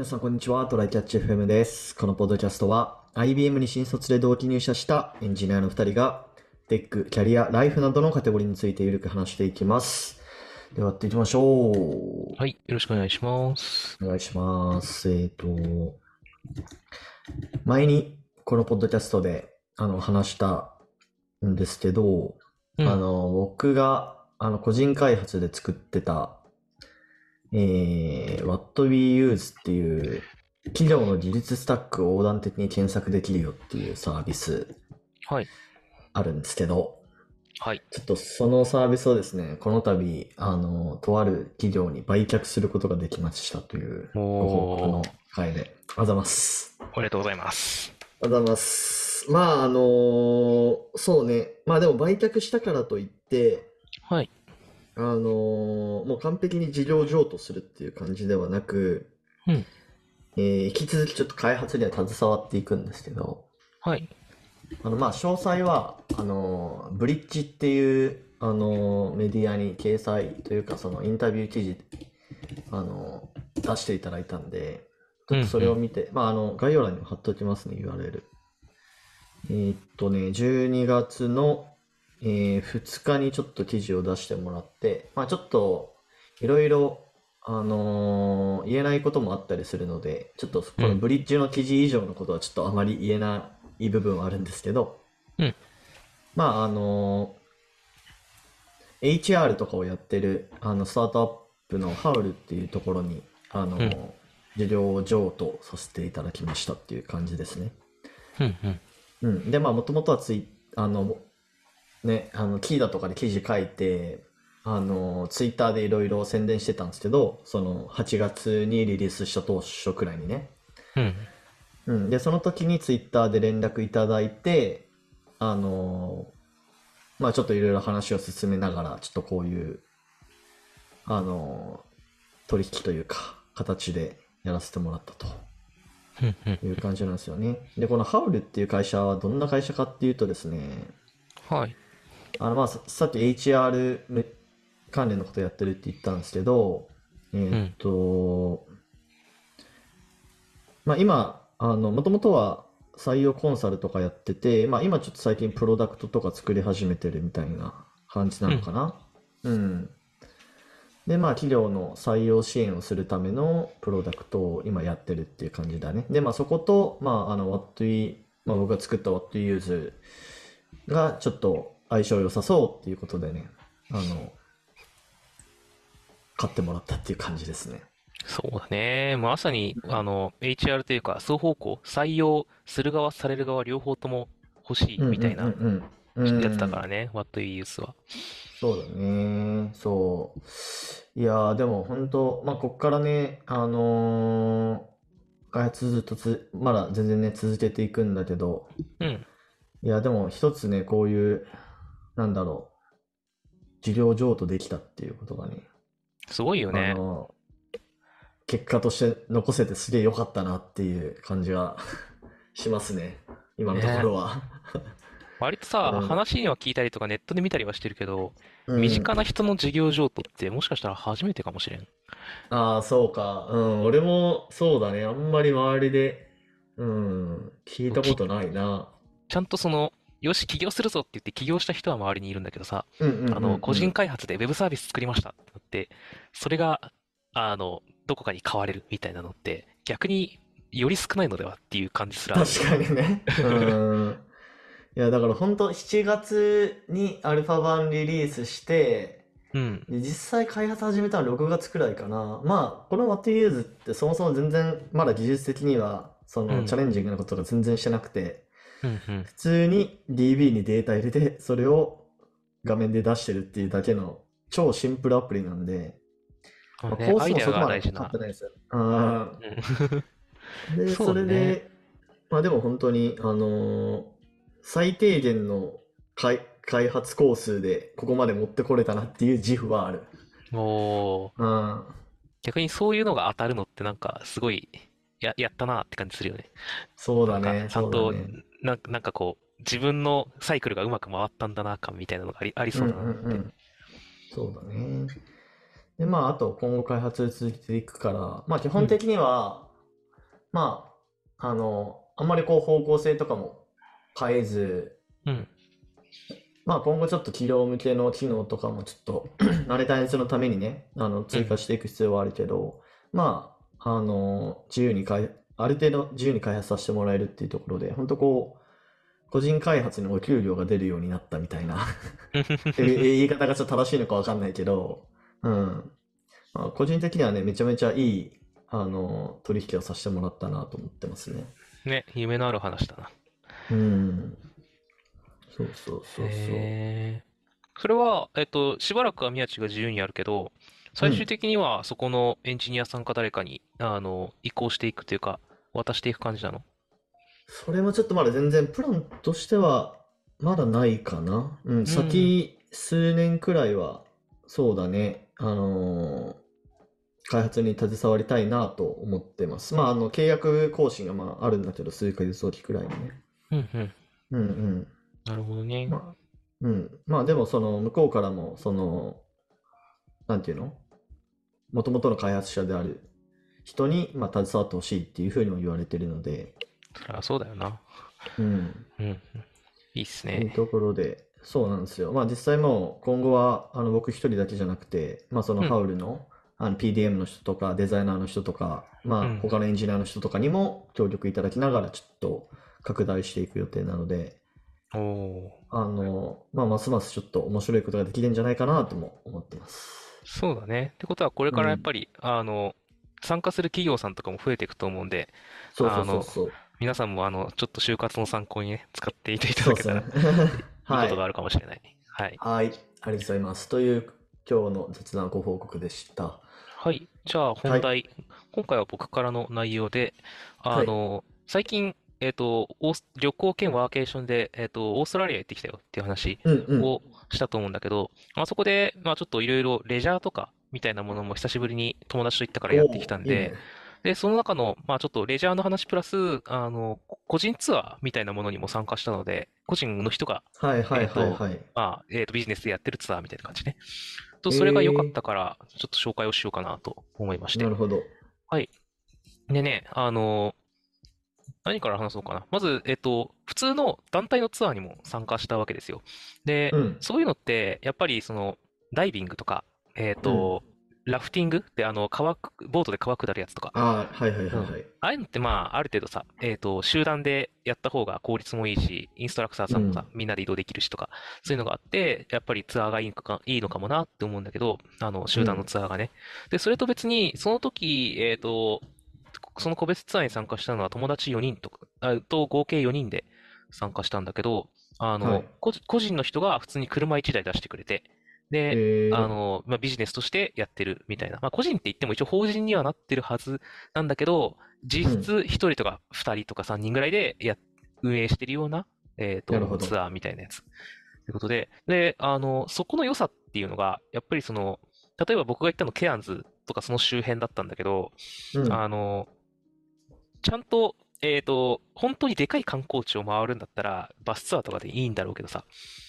皆さん、こんにちは。トライキャッチ FM です。このポッドキャストは、IBM に新卒で同期入社したエンジニアの2人が、テック、キャリア、ライフなどのカテゴリーについてゆるく話していきます。では、やっていきましょう。はい、よろしくお願いします。お願いします。えっ、と、前にこのポッドキャストであの話したんですけど、うんあの僕があの個人開発で作ってた、えー、What We Use っていう企業の技術スタックを横断的に検索できるよっていうサービスはい、あるんですけど、はい。ちょっとそのサービスをですね、この度、あの、とある企業に売却することができましたというご報告の回で、あざいます。おめでとうございます。ありがとうございます。まあ、あのそうね。まあでも売却したからといって、はい。あのもう完璧に事業譲渡するっていう感じではなく、うんえー引き続きちょっと開発には携わっていくんですけど、はい。あの、まあ、詳細は、あの、ブリッジっていう、あの、メディアに掲載というか、そのインタビュー記事、あの、出していただいたんで、ちょっとそれを見て、まあ、あの、概要欄にも貼っておきますね、URL。えーっとね、12月の、えー2日にちょっと記事を出してもらって、まあ、ちょっと、いろいろ、あのー言えないこともあったりするので、ちょっとこのブリッジの記事以上のことはちょっとあまり言えない部分はあるんですけど、うんまあ、あのー HR とかをやってる、あの、スタートアップのハウルっていうところに、あのーうん事業譲渡させていただきましたっていう感じですね。うん、うん。うん。で、まあ、もともとはツイあの、ね、あの、キーダとかで記事書いて、あの、ツイッターでいろいろ宣伝してたんですけど、その、8月にリリースした当初くらいにね。うん。うん。で、その時にツイッターで連絡いただいて、あの、まあ、ちょっといろいろ話を進めながら、ちょっとこういう、あの、取引というか、形でやらせてもらったと。いう感じなんですよね。で、このハウルっていう会社はどんな会社かっていうとですね、はい。あのまあささっき HR め関連のことやってるって言ったんですけど、えーっと、まあ今、あの、もともとは採用コンサルとかやってて、まあ今ちょっと最近プロダクトとか作り始めてるみたいな感じなのかな。うん。で、まあ企業の採用支援をするためのプロダクトを今やってるっていう感じだね。で、まあそこと、まああの What We、まあ僕が作った What We Use がちょっと相性良さそうっていうことでね、あの、買ってもらったっていう感じですね。そうだね。まさに、あの、HR というか、双方向、採用する側、される側、両方とも欲しいみたいなやつだからね、What You Use は。そうだね。そう。いやー、でも本当、まあ、こっからね、あのー開発ずっとつ、まだ全然ね、続けていくんだけど、うん。いや、でも一つね、こういう、なんだろう、事業譲渡できたっていうことがね、すごいよあね。の結果として残せてすげえ良かったなっていう感じが しますね。今のところは。割とさうん、話には聞いたりとかネットで見たりはしてるけど、うん身近な人の事業譲渡ってもしかしたら初めてかもしれん。ああ、そうか。うん、俺もそうだね。あんまり周りで、うん、聞いたことないな。ちゃんとその、よし、起業するぞって言って起業した人は周りにいるんだけどさ、うんうんうんうんあの、個人開発でウェブサービス作りましたってなって、それが、あの、どこかに買われるみたいなのって、逆により少ないのではっていう感じすら。確かにね。うん。いや、だから本当7月にアルファ版リリースして、うん。で実際開発始めたの6月くらいかな。まあ、この What You Use ってそもそも全然まだ技術的には、そのうんチャレンジングなことが全然してなくて、うんうん。普通に DB にデータ入れて、それを画面で出してるっていうだけの超シンプルアプリなんで、まあ、コースもそこまでかかって。ないですよ。あで、そうそれねで、まあでも本当に、あのー最低限の開、開発工数でここまで持ってこれたなっていう自負はある。もう、うん。逆にそういうのが当たるのってなんかすごい、や、やったなって感じするよね。そうだね、ちゃんとだね。なんか、なんかこう、自分のサイクルがうまく回ったんだな感みたいなのがあり、ありそうだなって。うんうんうん。そうだね。で、まあ、あと今後開発続けていくから、まあ基本的には、まあ、あの、あんまりこう方向性とかも変えず、うん。まあ今後ちょっと企業向けの機能とかもちょっと 慣れたやつのためにね、あの追加していく必要はあるけど、まあ、あの、自由に開、ある程度自由に開発させてもらえるっていうところで、本当こう、個人開発にお給料が出るようになったみたいな 言い方がちょっと正しいのかわかんないけど、うん。まあ、個人的にはね、めちゃめちゃいい、あの、取引をさせてもらったなと思ってますね。ね、夢のある話だな。うん。そうそうそうそう。それは、えっと、しばらくは宮地が自由にやるけど、最終的にはそこのエンジニアさんか誰かに、あの、移行していくというか、渡していく感じなの？それもちょっとまだ全然プランとしてはまだないかな。うん、先数年くらいはそうだね。あのー開発に携わりたいなと思ってます。まあ、あの、契約更新がまああるんだけど、数ヶ月おきくらいにね。うんうん。うんうん。なるほどね。まあ、うん。まあでもその向こうからもその、なんていうの？もともとの開発者である人にまあ携わってほしいっていうふうにも言われてるので、そりゃそうだよな。うん。うんうん。いいっすね。というところで、そうなんですよ。まあ実際もう今後はあの僕一人だけじゃなくて、まあそのうんハウルの、あの PDM の人とかデザイナーの人とか、まうんあ他のエンジニアの人とかにも協力いただきながらちょっと拡大していく予定なので、お。あの、まあますますちょっと面白いことができるんじゃないかなとも思ってます。そうだね。ってことは、これからやっぱり、あの、参加する企業さんとかも増えていくと思うんで、そうそうあのそうそう。皆さんも、あの、ちょっと就活の参考にね、使っていていたそうですね。だけたら、いいはい。ことがあるかもしれないね。はい。はい。ありがとうございます。という今日の雑談ご報告でした。はい。じゃあ、本題。今回は僕からの内容で、あの、最近、えっと、オース旅行兼ワーケーションで、えっと、オーストラリア行ってきたよっていう話うんうん。をしたと思うんだけど、まあ、そこで、まあ、ちょっといろいろレジャーとかみたいなものも久しぶりに友達と行ったからやってきたんで、いいねで、その中の、まあちょっとレジャーの話プラス、あの、個人ツアーみたいなものにも参加したので、個人の人が、はいはいはいえーとはい。まあ、えっと、ビジネスでやってるツアーみたいな感じね。と、それが良かったから、ちょっと紹介をしようかなと思いましてな。るほど。でね、あの、何から話そうかな。まず、えっと、普通の団体のツアーにも参加したわけですよ。で、うん。そういうのって、やっぱりその、ダイビングとか、えっと、ラフティングって、あの、川く、ボートで川下るやつとか、ああ、はいはいはいはい。ああいうのってまあ、ある程度さ、えっと、集団でやった方が効率もいいし、インストラクターさんもさ、みんなで移動できるしとか、そういうのがあって、やっぱりツアーがいいのか、いいのかもなって思うんだけど、あの、集団のツアーがね。で、それと別に、その時、えっと、その個別ツアーに参加したのは友達4人とか、あと合計4人で参加したんだけど、あの、はい。個個人の人が普通に車1台出してくれて、で、えー。あの、まあ、ビジネスとしてやってるみたいな。まあ、個人って言っても一応法人にはなってるはずなんだけど、実質1人とか2人とか3人ぐらいでや、運営してるような、えっと、なるほど。ツアーみたいなやつ。ということで、で、あの、そこの良さっていうのが、やっぱりその、例えば僕が行ったのケアンズとかその周辺だったんだけど、うん。あの、ちゃんと、えっと、本当にでかい観光地を回るんだったら、バスツアーとかでいいんだろうけどさ、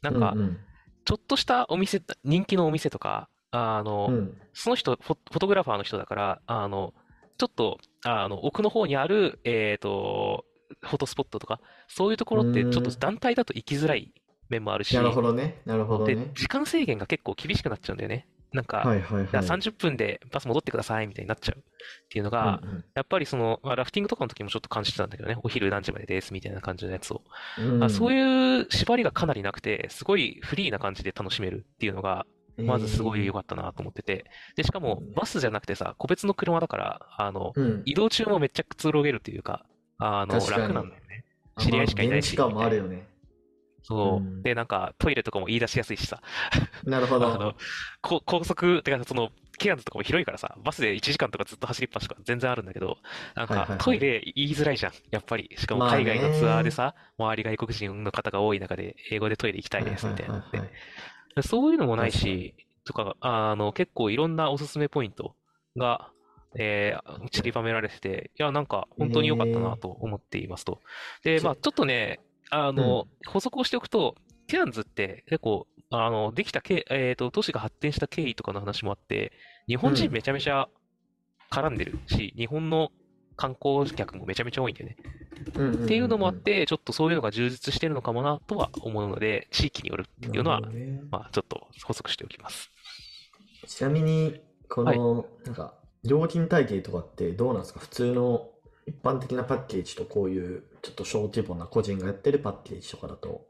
なんかう、んちょっとしたお店、人気のお店とか、あの、うんうんその人フォ、フォトグラファーの人だから、あの、ちょっと、あの、奥の方にある、えっと、フォトスポットとか、そういうところってちょっと団体だと行きづらい面もあるし、なるほどね。なるほどで、ね。時間制限が結構厳しくなっちゃうんだよね。なんか、はいはいはい。じゃあ30分でバス戻ってくださいみたいになっちゃうっていうのが、うんやっぱりその、まあ、ラフティングとかの時もちょっと感じてたんだけどね、お昼何時までですみたいな感じのやつを。うんあそういう縛りがかなりなくて、すごいフリーな感じで楽しめるっていうのが、まずすごい良かったなと思ってて。で、しかもうんバスじゃなくてさ、個別の車だから、あの、うん。移動中もめっちゃくつろげるというか、あの、楽なんだよね。知り合いしかいないしあまあ現地感もあるよね。そうう。んで、なんかトイレとかも言い出しやすいしさ、なるほど。あの、こ高速、てかその、ケアンズとかも広いからさ、バスで1時間とかずっと走りっぱしとか全然あるんだけど、なんかトイレ言いづらいじゃん、やっぱり。しかも海外のツアーでさ、周り外国人の方が多い中で、英語でトイレ行きたいですみたいなのってそういうのもないし、とか、あの、結構いろんなおすすめポイントが、えー散りばめられてて、いや、なんか本当に良かったなと思っていますと。で、まあ、ちょっとね、あの、補足をしておくと、ケアンズって結構、あの、できたけ、えっと、都市が発展した経緯とかの話もあって、日本人うん。めちゃめちゃ絡んでるし、日本の、観光客もめちゃめちゃ多いんだよね。うんうんうんうん。っていうのもあっ、て、ちょっとそういうのが充実してるのかもなとは思うので、地域によるっていうのはね。まあ、ちょっと補足しておきます。ちなみに、この、なんか、料金体系とかってどうなんですか？普通の一般的なパッケージとこういう、ちょっと小規模な個人がやってるパッケージとかだと。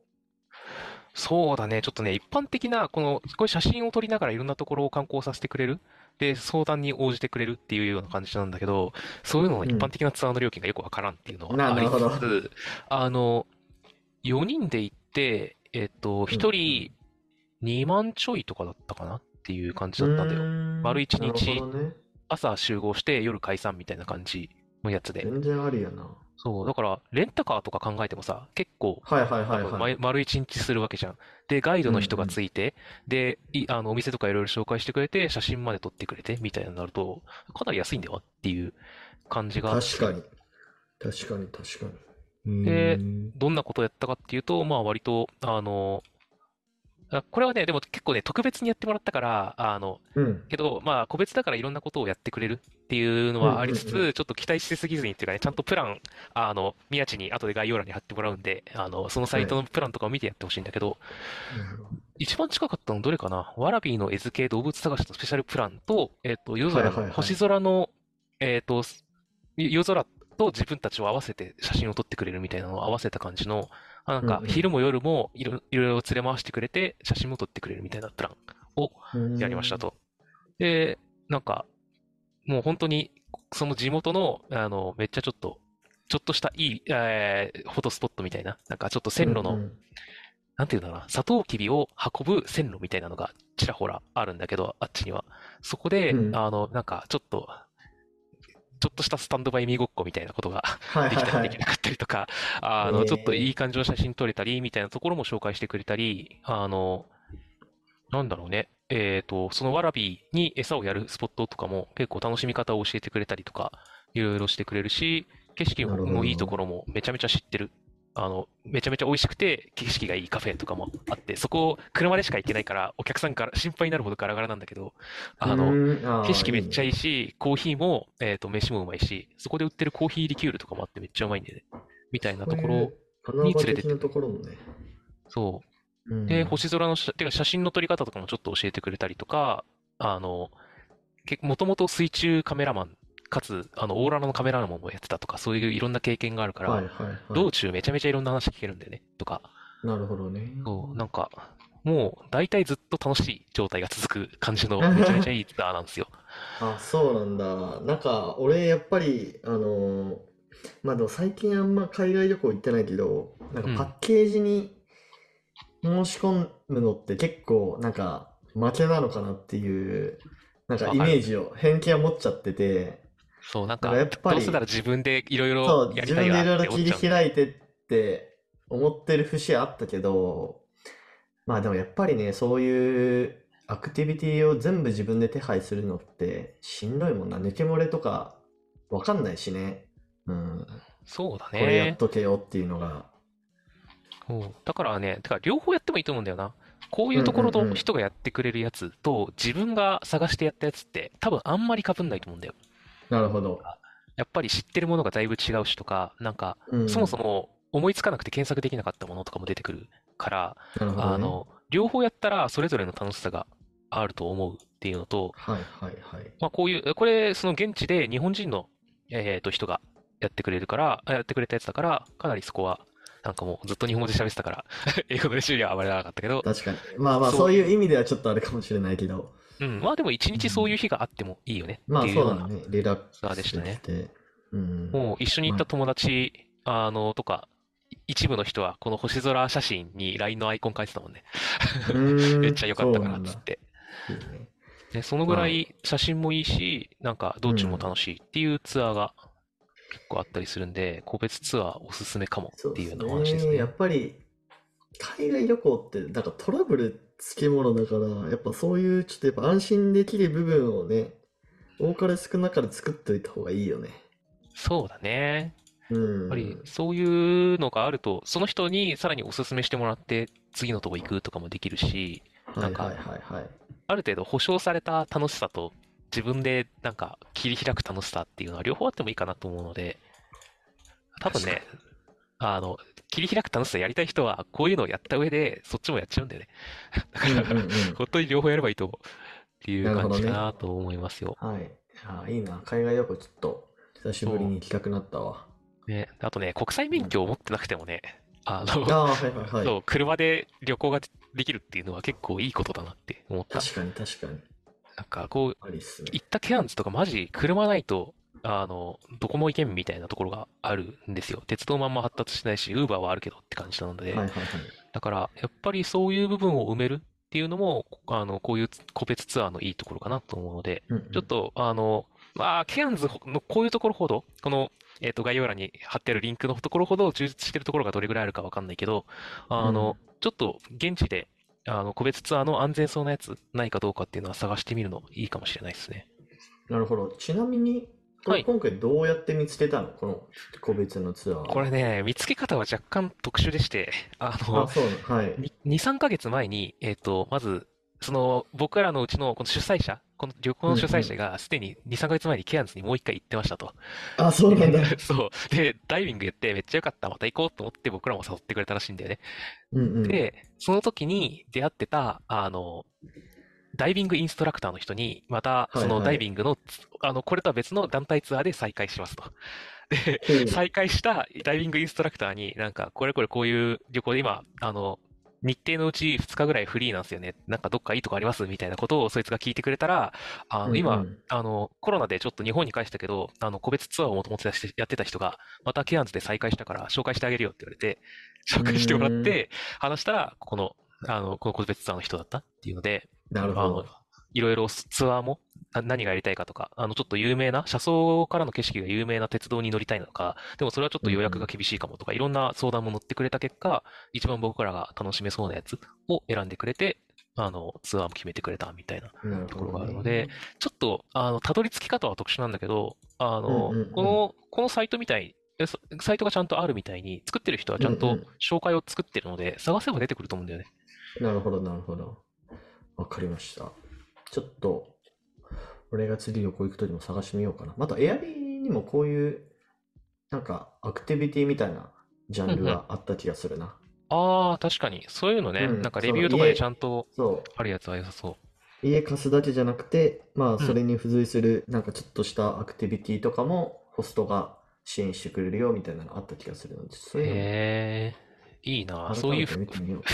そうだね、ちょっとね、一般的な、この、こういう写真を撮りながらいろんなところを観光させてくれる。で、相談に応じてくれるっていうような感じなんだけど、そういうのの一般的なツアーの料金がよくわからんっていうのはありななるほどつつ、あの、4人で行って、えっと、1人2万ちょいとかだったかなっていう感じだったんだよ。よ丸一日。朝集合して夜解散みたいな感じのやつで。全然ありやな。そう、だから、レンタカーとか考えてもさ、結構、はいはいはいはい。ま丸一日するわけじゃん。で、ガイドの人がついて、で、い、あの、お店とかいろいろ紹介してくれて、写真まで撮ってくれて、みたいになると、かなり安いんだよっていう感じが確かに。確かに確かに。でどんなことをやったかっていうと、まあ割と、あの、あこれはね、でも結構ね、特別にやってもらったから、あの、うん。けど、まあ個別だからいろんなことをやってくれるっていうのはありつうんうんつ、ちょっと期待しすぎずにっていうかね、ちゃんとプラン、あの、宮地に後で概要欄に貼ってもらうんで、あの、そのサイトのプランとかを見てやってほしいんだけど、なるほど一番近かったのどれかな？ワラビーの餌付け動物探しのスペシャルプランと、えっと、夜空の、はいはいはい星空の、えっと、す夜空と自分たちを合わせて写真を撮ってくれるみたいなのを合わせた感じの、あなんか昼も夜もいろいろ連れ回してくれて写真も撮ってくれるみたいなプランをうんやりましたと。で、なんか、もう本当に、その地元の、あの、めっちゃちょっと、ちょっとしたいい、えーフォトスポットみたいな、なんかちょっと線路の、うんうんなんていうんだろうな、サトウキビを運ぶ線路みたいなのがちらほらあるんだけど、あっちには。そこで、うんあの、なんかちょっと、ちょっとしたスタンドバイミーごっこみたいなことがはいできたり。できなかったりとか、あの、えーちょっといい感じの写真撮れたり、みたいなところも紹介してくれたり、あの、なんだろうね。えっと、そのワラビーに餌をやるスポットとかも結構楽しみ方を教えてくれたりとか、いろいろしてくれるし、景色なるほどのいいところもめちゃめちゃ知ってる。あの、めちゃめちゃ美味しくて景色がいいカフェとかもあって、そこ車でしか行けないから、お客さんから心配になるほどガラガラなんだけど、あの、の景色めっちゃいいいし、コーヒーも、えっと、飯もうまいし、そこで売ってるコーヒーリキュールとかもあってめっちゃうまいんでね。みたいなところ、に連れてって的なところもね。そう。うんで、星空の写、てか写真の撮り方とかもちょっと教えてくれたりとか、あの、け、もともと水中カメラマン、かつ、あの、オーロラのカメラマンもやってたとか、そういういろんな経験があるから、はいはいはい。道中めちゃめちゃいろんな話聞けるんだよね、とか。なるほどね。そう、なんか、もう、大体ずっと楽しい状態が続く感じの、めちゃめちゃいいツアーなんですよ。あ、そうなんだ。なんか、俺、やっぱり、あのーまあでも最近あんま海外旅行行ってないけど、なんかうんパッケージに申し込むのって結構、なんか、負けなのかなっていう、なんかイメージを、偏見を持っちゃってて、そう、なんだかやっぱりどうせなら自分でいろいろやり自分でいろいたいなってろ切り思っちゃうんだよね開いてって思ってる節はあったけど、まあでもやっぱりね、そういうアクティビティを全部自分で手配するのってしんどいもんな。抜け漏れとかわかんないしね。うん。そうだこれやっね。とけよっていうのが。そうだからね、てか両方やってもいいと思うんだよな。こういうところの人がやってくれるやつと、自分が探してやったやつって、多分あんまり被んないと思うんだよ。なるほど。やっぱり知ってるものがだいぶ違うしとか、なんか、うん。そもそも思いつかなくて検索できなかったものとかも出てくるから、ね。あの、両方やったらそれぞれの楽しさがあると思うっていうのと、はいはいはい。まあこういう、これ、その現地で日本人の、えっと、人がやってくれるから、あやってくれたやつだから、かなりそこは、なんかもうずっと日本語で喋ってたから、英語の練習にはあまりなかったけど、確かに。まあまあそういう意味ではちょっとあるかもしれないけど。うん、まあでも一日そういう日があってもいいよねまあっていうような、そうだね。リラックツアーでスしたね。もう一緒に行った友達、あの、とか、一部の人はこの星空写真に LINE のアイコン書いてたもんね。うん めっちゃ良かったからっつって。ねで、そのぐらい写真もいいし、なんか道中も楽しいっていうツアーが結構あったりするんで、個別ツアーおすすめかもっていうよう。なお話ですねや。っぱり、海外旅行って、なんかトラブルつきものだから、やっぱそういうちょっとやっぱ安心できる部分をね、多かれ少なかれ作っておいた方がいいよね。そうだね。うん。やっぱりそういうのがあると、その人にさらにおすすめしてもらって次のとこ行くとかもできるし、はいなんか。ある程度保証された楽しさと自分でなんか切り開く楽しさっていうのは両方あってもいいかなと思うので、多分ね、あの、切り開く楽しさやりたい人は、こういうのをやった上で、そっちもやっちゃうんだよね。だから、うんうんうん本当に両方やればいいと思うっていう感じかなと思いますよ。はい。あいいな。海外旅行ちょっと久しぶりに行きたくなったわ。ね、あとね、国際免許を持ってなくてもね、あの、ああ、はいはいはい。そう、車で旅行ができるっていうのは結構いいことだなって思った。確かに確かに。なんかこう。行ったケアンズとかマジ車ないと、あの、どこも行けんみたいなところがあるんですよ。鉄道もあんま発達してないし、ウーバーはあるけどって感じなので、はいはいはい。だから、やっぱりそういう部分を埋めるっていうのも、あの、こういう個別ツアーのいいところかなと思うので、うんうんちょっと、あの、まあ、ケアンズのこういうところほど、この、えっと、概要欄に貼ってあるリンクのところほど充実してるところがどれぐらいあるかわかんないけど、あの、ちょっと現地で、あの、個別ツアーの安全そうなやつないかどうかっていうのは探してみるのいいかもしれないですね。なるほど。ちなみに、こはいれ今回どうやって見つけたの？この個別のツアー。これね、見つけ方は若干特殊でして、ああ、の、そうなの。はい。2、3ヶ月前に、えっと、まず、その、僕らのうちのこの主催者、この旅行の主催者がすでに2、3ヶ月前にケアンズにもう一回行ってましたと。あ、そうなんだ。そう。で、ダイビングやってめっちゃよかった、また行こうと思って僕らも誘ってくれたらしいんだよね。うんうん。で、その時に出会ってた、あの、ダイビングインストラクターの人に、また、そのはいはいダイビングの、あの、これとは別の団体ツアーで再開しますと。で、ほう再開したダイビングインストラクターに、なんか、これこれこういう旅行で今、あの、日程のうち2日ぐらいフリーなんですよね。なんかどっかいいとこありますみたいなことをそいつが聞いてくれたら、あの、うんうん今、あの、コロナでちょっと日本に帰したけど、あの、個別ツアーをもともとやってた人が、またケアンズで再開したから紹介してあげるよって言われて、紹介してもらって、話したら、この、あの、この個別ツアーの人だったっていうので、なるほど。、いろいろツアーもな何がやりたいかとか、あの、ちょっと有名な、車窓からの景色が有名な鉄道に乗りたいのか、でもそれはちょっと予約が厳しいかもとか、いろんな相談も乗ってくれた結果、一番僕らが楽しめそうなやつを選んでくれて、あの、ツアーも決めてくれたみたいなところがあるので、ちょっと、あの、たどり着き方は特殊なんだけど、あのこの、このサイトみたい、サイトがちゃんとあるみたいに、作ってる人はちゃんと紹介を作ってるので、探せば出てくると思うんだよね。なるほど、なるほど。わかりました。ちょっと、俺が次旅行行くときも探してみようかな。また、エアビーにもこういう、なんか、アクティビティみたいなジャンルがあった気がするな。ああ、確かに。そういうのね、うんなんかレビューとかでちゃんとそう。あるやつは良さそう。家貸すだけじゃなくて、まあ、んそれに付随する、なんかちょっとしたアクティビティとかも、ホストが支援してくれるよみたいなのあった気がするので、そういうのもへえ、いいな。改そういう付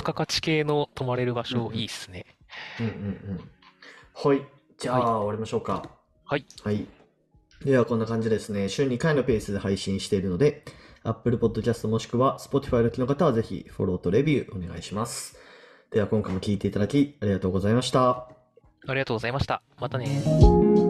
加価値系の泊まれる場うん所、うんいいっすね。うんうんうん。はい。じゃあ、終わりましょうか。はい。はい。では、こんな感じですね。週2回のペースで配信しているので、Apple Podcast もしくは Spotify の機の方はぜひフォローとレビューお願いします。では、今回も聞いていただきありがとうございました。ありがとうございました。またね。